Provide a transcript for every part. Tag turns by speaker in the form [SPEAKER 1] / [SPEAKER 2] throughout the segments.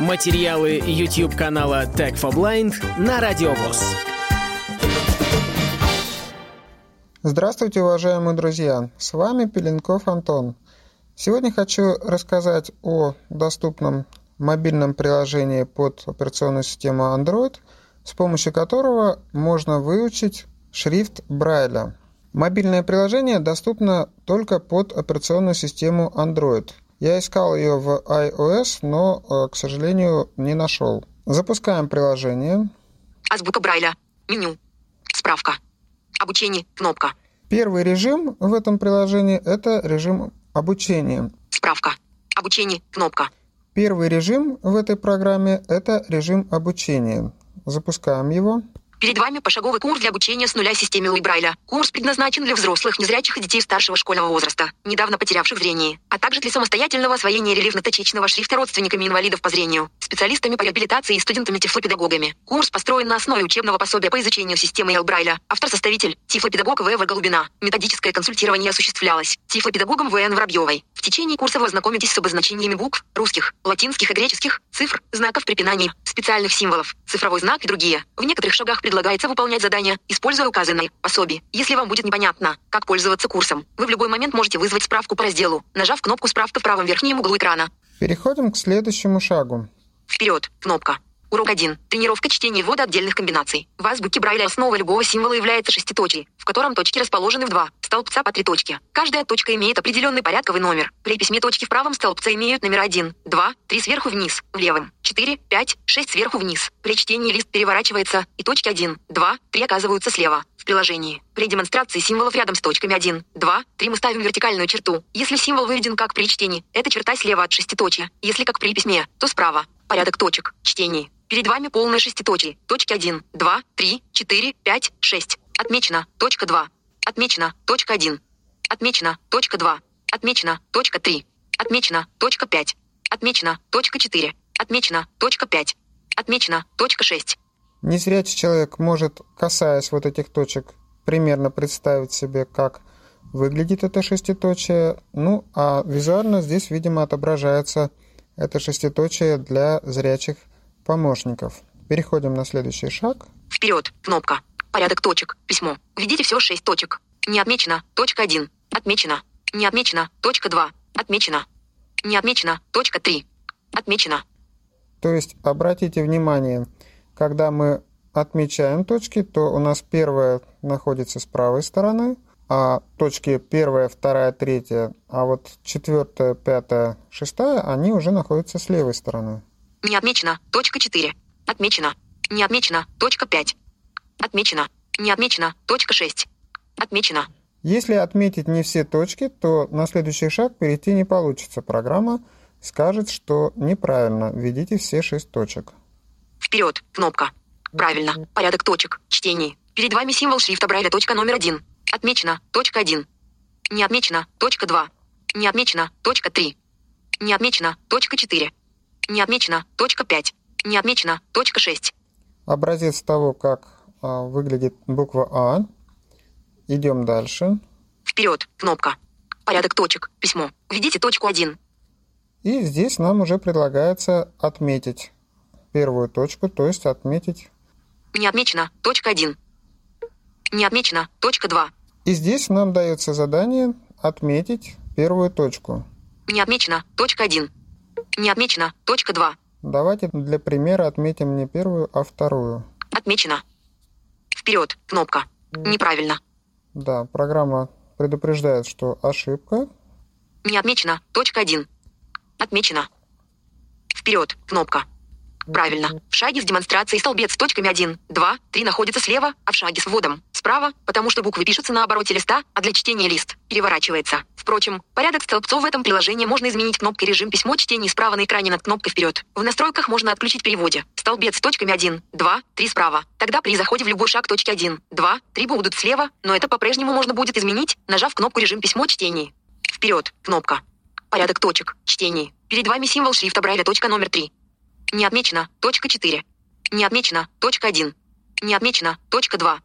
[SPEAKER 1] Материалы YouTube канала Tech for Blind на Радиовоз.
[SPEAKER 2] Здравствуйте, уважаемые друзья! С вами Пеленков Антон. Сегодня хочу рассказать о доступном мобильном приложении под операционную систему Android, с помощью которого можно выучить шрифт Брайля. Мобильное приложение доступно только под операционную систему Android – я искал ее в iOS, но, э, к сожалению, не нашел. Запускаем приложение.
[SPEAKER 3] Азбука Брайля. Меню. Справка. Обучение. Кнопка.
[SPEAKER 2] Первый режим в этом приложении – это режим обучения.
[SPEAKER 3] Справка. Обучение. Кнопка.
[SPEAKER 2] Первый режим в этой программе – это режим обучения. Запускаем его.
[SPEAKER 3] Перед вами пошаговый курс для обучения с нуля системе Луи. Курс предназначен для взрослых, незрячих и детей старшего школьного возраста, недавно потерявших зрение, а также для самостоятельного освоения рельефно-точечного шрифта родственниками инвалидов по зрению, специалистами по реабилитации и студентами-тифлопедагогами. Курс построен на основе учебного пособия по изучению системы Эл. Автор-составитель – тифлопедагог В.В. Голубина. Методическое консультирование осуществлялось тифлопедагогом В.Н. Воробьевой. В течение курса вы ознакомитесь с обозначениями букв, русских, латинских и греческих, цифр, знаков препинаний, специальных символов, цифровой знак и другие. В некоторых шагах предлагается выполнять задания, используя указанные пособие. Если вам будет непонятно, как пользоваться курсом, вы в любой момент можете вызвать справку по разделу, нажав кнопку «Справка» в правом верхнем углу экрана.
[SPEAKER 2] Переходим к следующему шагу.
[SPEAKER 3] Вперед, кнопка. Урок 1. Тренировка чтения и ввода отдельных комбинаций. В азбуке Брайля основа любого символа является шеститочие, в котором точки расположены в два столбца по три точки. Каждая точка имеет определенный порядковый номер. При письме точки в правом столбце имеют номер 1, 2, 3 сверху вниз, в левом, 4, 5, 6 сверху вниз. При чтении лист переворачивается, и точки 1, 2, 3 оказываются слева, в приложении. При демонстрации символов рядом с точками 1, 2, 3 мы ставим вертикальную черту. Если символ выведен как при чтении, это черта слева от шеститочия. Если как при письме, то справа. Порядок точек. Чтение. Перед вами полное шеститочие. Точки 1, 2, 3, 4, 5, 6. Отмечено. Точка 2. Отмечено. Точка 1. Отмечено. Точка 2. Отмечено. Точка 3. Отмечено. Точка 5. Отмечено. Точка 4. Отмечено. Точка 5. Отмечено. Точка 6.
[SPEAKER 2] Незрячий человек может, касаясь вот этих точек, примерно представить себе, как выглядит это шеститочие. Ну, а визуально здесь, видимо, отображается это шеститочие для зрячих помощников. Переходим на следующий шаг.
[SPEAKER 3] Вперед. Кнопка. Порядок точек. Письмо. Введите все шесть точек. Не отмечено. Точка 1. Отмечено. Не отмечено. Точка 2. Отмечено. Не отмечено. Точка 3. Отмечено.
[SPEAKER 2] То есть обратите внимание, когда мы отмечаем точки, то у нас первая находится с правой стороны, а точки первая, вторая, третья, а вот четвертая, пятая, шестая, они уже находятся с левой стороны.
[SPEAKER 3] Не отмечено. Точка 4. Отмечено. Не отмечено. Точка 5. Отмечено. Не отмечено. Точка 6. Отмечено.
[SPEAKER 2] Если отметить не все точки, то на следующий шаг перейти не получится. Программа скажет, что неправильно. Введите все шесть точек.
[SPEAKER 3] Вперед. Кнопка. Правильно. Порядок точек. Чтение. Перед вами символ шрифта Брайля. Точка номер один. Отмечено. Точка 1. Не отмечено. Точка 2. Не отмечено. Точка 3. Не отмечено. Точка 4. Не отмечено. Точка 5. Не отмечено. Точка 6.
[SPEAKER 2] Образец того, как выглядит буква А. Идем дальше.
[SPEAKER 3] Вперед. Кнопка. Порядок точек. Письмо. Введите точку 1.
[SPEAKER 2] И здесь нам уже предлагается отметить первую точку, то есть отметить...
[SPEAKER 3] Не отмечено. Точка 1. Не отмечено. Точка 2.
[SPEAKER 2] И здесь нам дается задание отметить первую точку.
[SPEAKER 3] Не отмечено. Точка 1. Не отмечено. Точка 2.
[SPEAKER 2] Давайте для примера отметим не первую, а вторую.
[SPEAKER 3] Отмечено. Вперед. Кнопка. Неправильно.
[SPEAKER 2] Да, программа предупреждает, что ошибка.
[SPEAKER 3] Не отмечено. Точка 1. Отмечено. Вперед. Кнопка. Правильно. В шаге с демонстрацией столбец с точками 1, 2, 3 находится слева, а в шаге с вводом справа, потому что буквы пишутся на обороте листа, а для чтения лист переворачивается. Впрочем, порядок столбцов в этом приложении можно изменить кнопкой режим письмо чтения справа на экране над кнопкой вперед. В настройках можно отключить переводе. Столбец с точками 1, 2, 3 справа. Тогда при заходе в любой шаг точки 1, 2, 3 будут слева, но это по-прежнему можно будет изменить, нажав кнопку режим письмо чтения. Вперед. Кнопка. Порядок точек. Чтение. Перед вами символ шрифта Брайля. Точка номер 3. Не отмечено. Точка 4. Не отмечено. Точка 1. Не отмечено. Точка 2.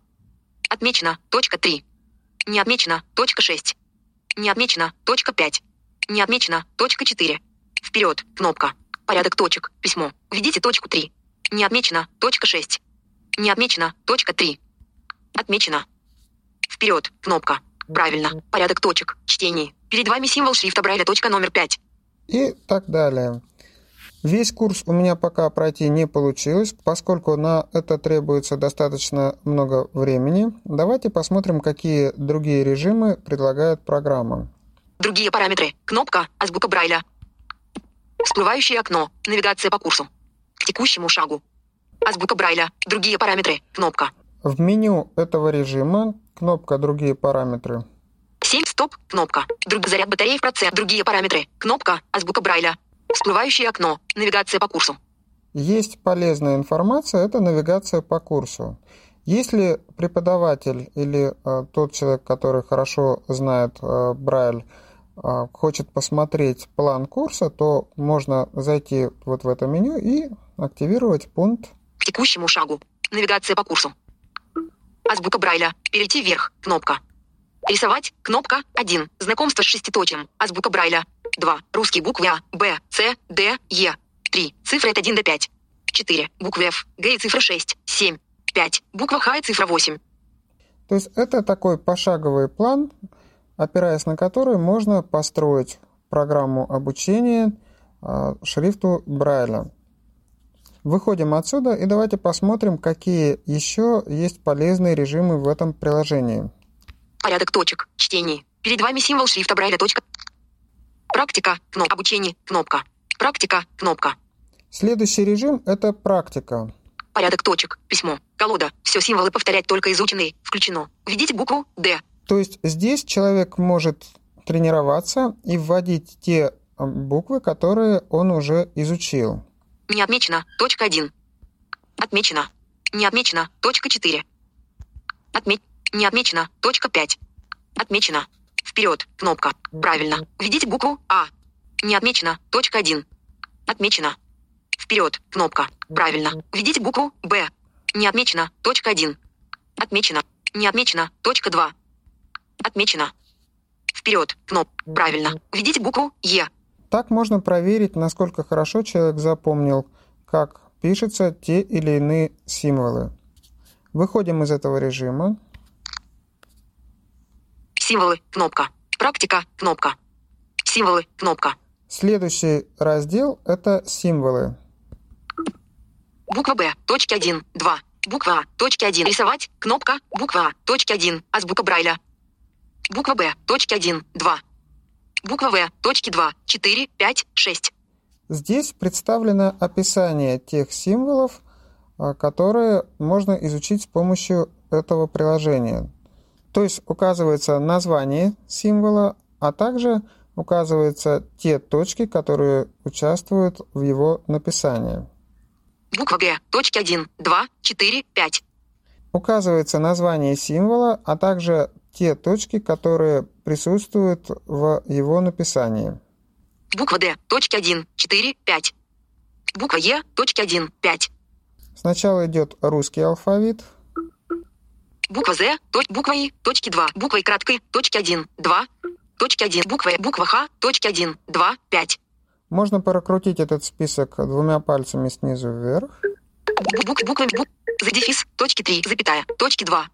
[SPEAKER 3] Отмечено. Точка 3. Не отмечено. Точка 6. Не отмечено. Точка 5. Не отмечено. Точка 4. Вперед. Кнопка. Порядок точек. Письмо. Введите точку 3. Не отмечено. Точка 6. Не отмечено. Точка 3. Отмечено. Вперед. Кнопка. Правильно. Порядок точек. Чтение. Перед вами символ шрифта Брайля. Точка номер 5.
[SPEAKER 2] И так далее. Весь курс у меня пока пройти не получилось, поскольку на это требуется достаточно много времени. Давайте посмотрим, какие другие режимы предлагает программа.
[SPEAKER 3] Другие параметры. Кнопка. Азбука Брайля. Всплывающее окно. Навигация по курсу. К текущему шагу. Азбука Брайля. Другие параметры. Кнопка.
[SPEAKER 2] В меню этого режима кнопка «Другие параметры».
[SPEAKER 3] 7. Стоп. Кнопка. Друг заряд батареи в процент. Другие параметры. Кнопка. Азбука Брайля. Всплывающее окно. Навигация по курсу.
[SPEAKER 2] Есть полезная информация, это навигация по курсу. Если преподаватель или э, тот человек, который хорошо знает э, Брайль, э, хочет посмотреть план курса, то можно зайти вот в это меню и активировать пункт
[SPEAKER 3] К текущему шагу. Навигация по курсу. Азбука Брайля. Перейти вверх. Кнопка. Рисовать. Кнопка 1. Знакомство с шеститочием. Азбука Брайля. 2. Русские буквы А, Б, С, Д, Е. 3. Цифры от 1 до 5. 4. Буквы F, Г и цифра 6. 7. 5. Буква Х и цифра 8.
[SPEAKER 2] То есть это такой пошаговый план, опираясь на который можно построить программу обучения э, шрифту Брайля. Выходим отсюда и давайте посмотрим, какие еще есть полезные режимы в этом приложении.
[SPEAKER 3] Порядок точек. Чтение. Перед вами символ шрифта Брайля. Точка. Практика. Кнопка. Обучение. Кнопка. Практика. Кнопка.
[SPEAKER 2] Следующий режим – это практика.
[SPEAKER 3] Порядок точек. Письмо. Колода. Все символы повторять только изученные. Включено. Введите букву Д.
[SPEAKER 2] То есть здесь человек может тренироваться и вводить те э, буквы, которые он уже изучил.
[SPEAKER 3] Не отмечено. Точка 1. Отмечено. Не отмечено. Точка 4. Отме... Не отмечено. Точка 5. Отмечено. Вперед. Кнопка. Правильно. Введите букву А. Не отмечено. Точка 1. Отмечено. Вперед. Кнопка. Правильно. Введите букву Б. Не отмечено. Точка 1. Отмечено. Не отмечено. Точка 2. Отмечено. Вперед. Кнопка. Правильно. Введите букву Е.
[SPEAKER 2] Так можно проверить, насколько хорошо человек запомнил, как пишутся те или иные символы. Выходим из этого режима.
[SPEAKER 3] Символы. Кнопка. Практика. Кнопка. Символы. Кнопка.
[SPEAKER 2] Следующий раздел – это символы.
[SPEAKER 3] Буква Б. Точки 1. 2. Буква А. Точки 1. Рисовать. Кнопка. Буква А. Точки 1. Азбука Брайля. Буква Б. Точки 1. 2. Буква В. Точки 2. 4. 5. 6.
[SPEAKER 2] Здесь представлено описание тех символов, а, которые можно изучить с помощью этого приложения. То есть указывается название символа, а также указываются те точки, которые участвуют в его написании.
[SPEAKER 3] Буква Г. Точки 1. 2. 4. 5.
[SPEAKER 2] Указывается название символа, а также те точки, которые присутствуют в его написании.
[SPEAKER 3] Буква Д. Точки 1. 4. 5. Буква Е. Точки 1. 5.
[SPEAKER 2] Сначала идет русский алфавит,
[SPEAKER 3] Буква З. Точ, буква И. Точки 2. Буква И краткой. Точки 1. 2. Точки 1. Буква Э. Буква Х. Точки 1. 2. 5.
[SPEAKER 2] Можно прокрутить этот список двумя пальцами снизу вверх.
[SPEAKER 3] Бу- Бук, буква бук, за дефис, точки 3, запятая, точки 2.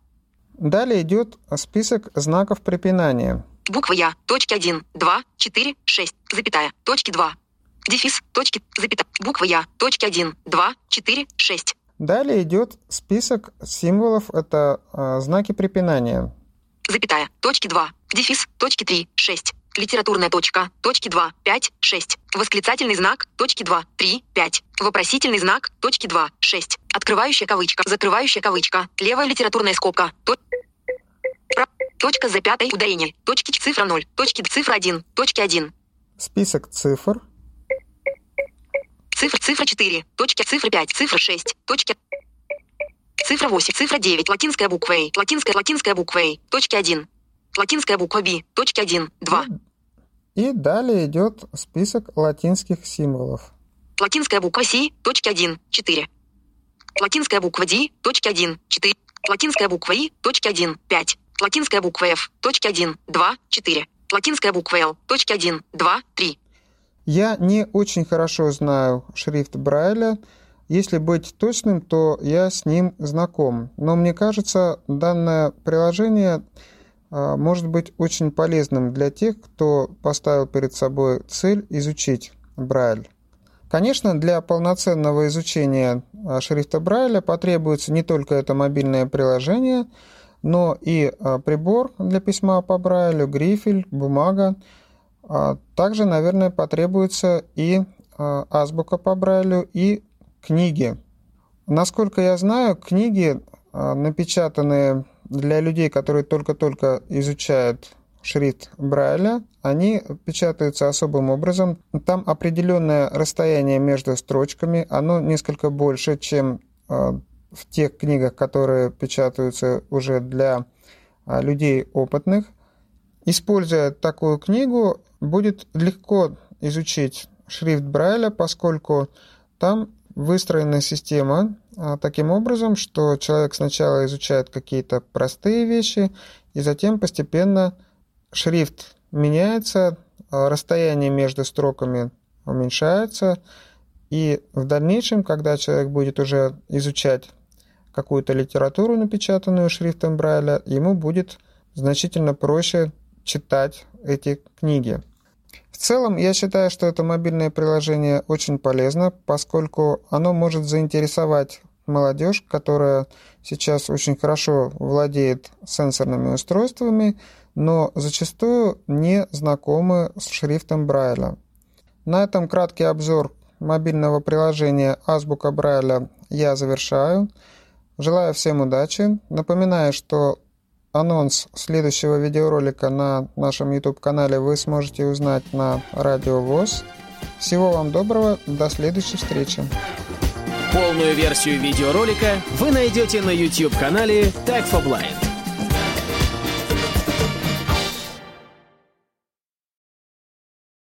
[SPEAKER 2] Далее идет список знаков препинания.
[SPEAKER 3] Буква Я, точки 1, 2, 4, 6, запятая, точки 2. Дефис, точки, запятая, буква Я, точки 1, 2, 4, 6.
[SPEAKER 2] Далее идет список символов, это э, знаки препинания.
[SPEAKER 3] Запятая, точки 2, дефис, точки 3, 6. Литературная точка, точки 2, 5, 6. Восклицательный знак, точки 2, 3, 5. Вопросительный знак, точки 2, 6. Открывающая кавычка, закрывающая кавычка. Левая литературная скобка. То- Про- Точка за пятой ударение. Точки цифра 0. Точки цифра 1. Точки 1.
[SPEAKER 2] Список цифр,
[SPEAKER 3] Цифра, цифра 4. Точки, цифра 5. Цифра 6. Точки. Цифра 8. Цифра 9. Латинская буква А. Латинская, латинская буква А. Точки 1. Латинская буква Б. Точки 1. 2.
[SPEAKER 2] и далее идет список латинских символов.
[SPEAKER 3] Латинская буква С. Точки 1. 4. Латинская буква Д. Точки 1. 4. Латинская буква И. Точки 1. 5. Латинская буква F. Точки 1. 2. 4. Латинская буква Л. Точки 1. 2. 3.
[SPEAKER 2] Я не очень хорошо знаю шрифт Брайля. Если быть точным, то я с ним знаком. Но мне кажется, данное приложение а, может быть очень полезным для тех, кто поставил перед собой цель изучить Брайль. Конечно, для полноценного изучения а, шрифта Брайля потребуется не только это мобильное приложение, но и а, прибор для письма по Брайлю, грифель, бумага. Также, наверное, потребуется и азбука по Брайлю, и книги. Насколько я знаю, книги, напечатанные для людей, которые только-только изучают шрифт Брайля, они печатаются особым образом. Там определенное расстояние между строчками, оно несколько больше, чем а, в тех книгах, которые печатаются уже для а, людей опытных. Используя такую книгу, будет легко изучить шрифт Брайля, поскольку там выстроена система а, таким образом, что человек сначала изучает какие-то простые вещи, и затем постепенно шрифт меняется, а, расстояние между строками уменьшается, и в дальнейшем, когда человек будет уже изучать какую-то литературу, напечатанную шрифтом Брайля, ему будет значительно проще читать эти книги. В целом, я считаю, что это мобильное приложение очень полезно, поскольку оно может заинтересовать молодежь, которая сейчас очень хорошо владеет сенсорными устройствами, но зачастую не знакомы с шрифтом Брайля. На этом краткий обзор мобильного приложения Азбука Брайля я завершаю. Желаю всем удачи. Напоминаю, что Анонс следующего видеоролика на нашем YouTube-канале вы сможете узнать на Радио ВОЗ. Всего вам доброго, до следующей встречи.
[SPEAKER 1] Полную версию видеоролика вы найдете на YouTube-канале Tag for Blind.